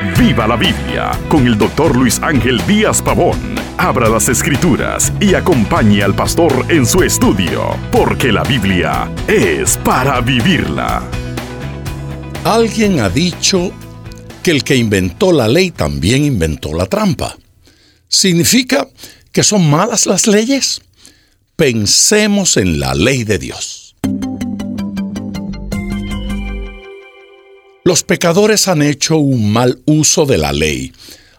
Viva la Biblia con el doctor Luis Ángel Díaz Pavón. Abra las escrituras y acompañe al pastor en su estudio, porque la Biblia es para vivirla. Alguien ha dicho que el que inventó la ley también inventó la trampa. ¿Significa que son malas las leyes? Pensemos en la ley de Dios. Los pecadores han hecho un mal uso de la ley.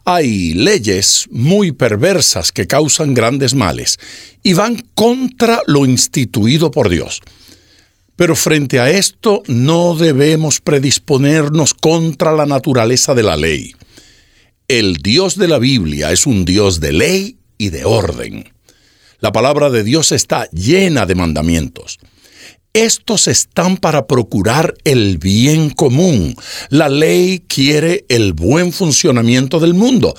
Hay leyes muy perversas que causan grandes males y van contra lo instituido por Dios. Pero frente a esto no debemos predisponernos contra la naturaleza de la ley. El Dios de la Biblia es un Dios de ley y de orden. La palabra de Dios está llena de mandamientos. Estos están para procurar el bien común. La ley quiere el buen funcionamiento del mundo.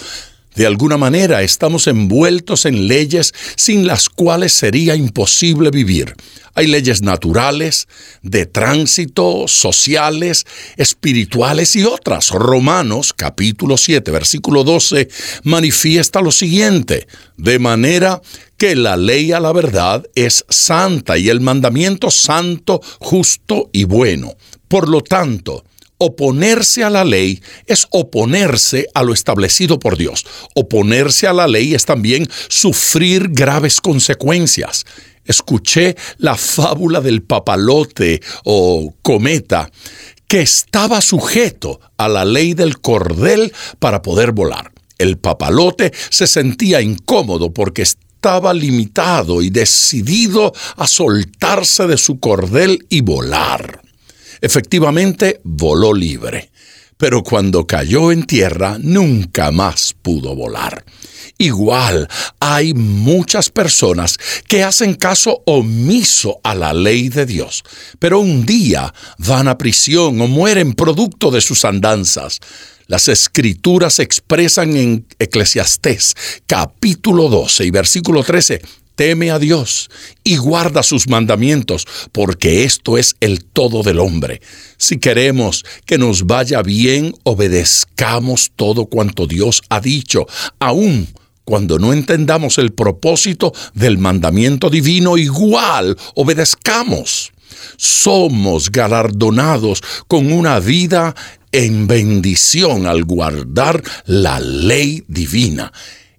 De alguna manera estamos envueltos en leyes sin las cuales sería imposible vivir. Hay leyes naturales, de tránsito, sociales, espirituales y otras. Romanos capítulo 7 versículo 12 manifiesta lo siguiente, de manera que la ley a la verdad es santa y el mandamiento santo, justo y bueno. Por lo tanto, Oponerse a la ley es oponerse a lo establecido por Dios. Oponerse a la ley es también sufrir graves consecuencias. Escuché la fábula del papalote o cometa que estaba sujeto a la ley del cordel para poder volar. El papalote se sentía incómodo porque estaba limitado y decidido a soltarse de su cordel y volar. Efectivamente, voló libre, pero cuando cayó en tierra nunca más pudo volar. Igual hay muchas personas que hacen caso omiso a la ley de Dios, pero un día van a prisión o mueren producto de sus andanzas. Las escrituras expresan en Eclesiastés capítulo 12 y versículo 13 teme a Dios y guarda sus mandamientos, porque esto es el todo del hombre. Si queremos que nos vaya bien, obedezcamos todo cuanto Dios ha dicho, aun cuando no entendamos el propósito del mandamiento divino, igual obedezcamos. Somos galardonados con una vida en bendición al guardar la ley divina.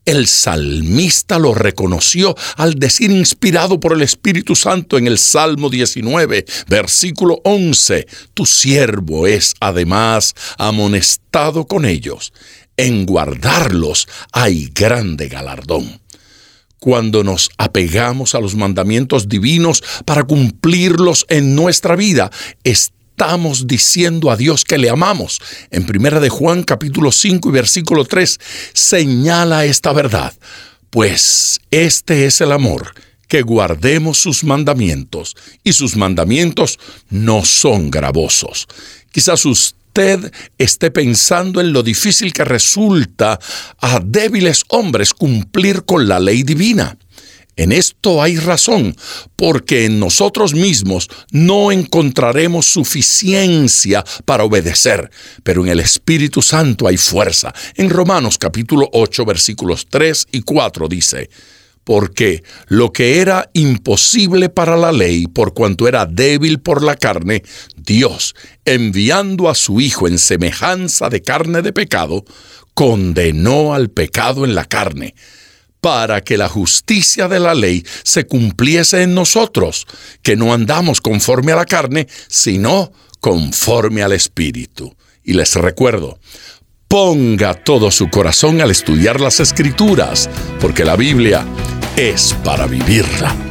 El salmista lo reconoció al decir inspirado por el Espíritu Santo en el Salmo 19, versículo 11, Tu siervo es además amonestado con ellos. En guardarlos hay grande galardón. Cuando nos apegamos a los mandamientos divinos para cumplirlos en nuestra vida, estamos diciendo a Dios que le amamos. En primera de Juan capítulo 5 y versículo 3 señala esta verdad. Pues este es el amor, que guardemos sus mandamientos, y sus mandamientos no son gravosos. Quizás usted esté pensando en lo difícil que resulta a débiles hombres cumplir con la ley divina. En esto hay razón, porque en nosotros mismos no encontraremos suficiencia para obedecer, pero en el Espíritu Santo hay fuerza. En Romanos capítulo 8 versículos 3 y 4 dice, porque lo que era imposible para la ley, por cuanto era débil por la carne, Dios, enviando a su Hijo en semejanza de carne de pecado, condenó al pecado en la carne para que la justicia de la ley se cumpliese en nosotros, que no andamos conforme a la carne, sino conforme al Espíritu. Y les recuerdo, ponga todo su corazón al estudiar las Escrituras, porque la Biblia es para vivirla.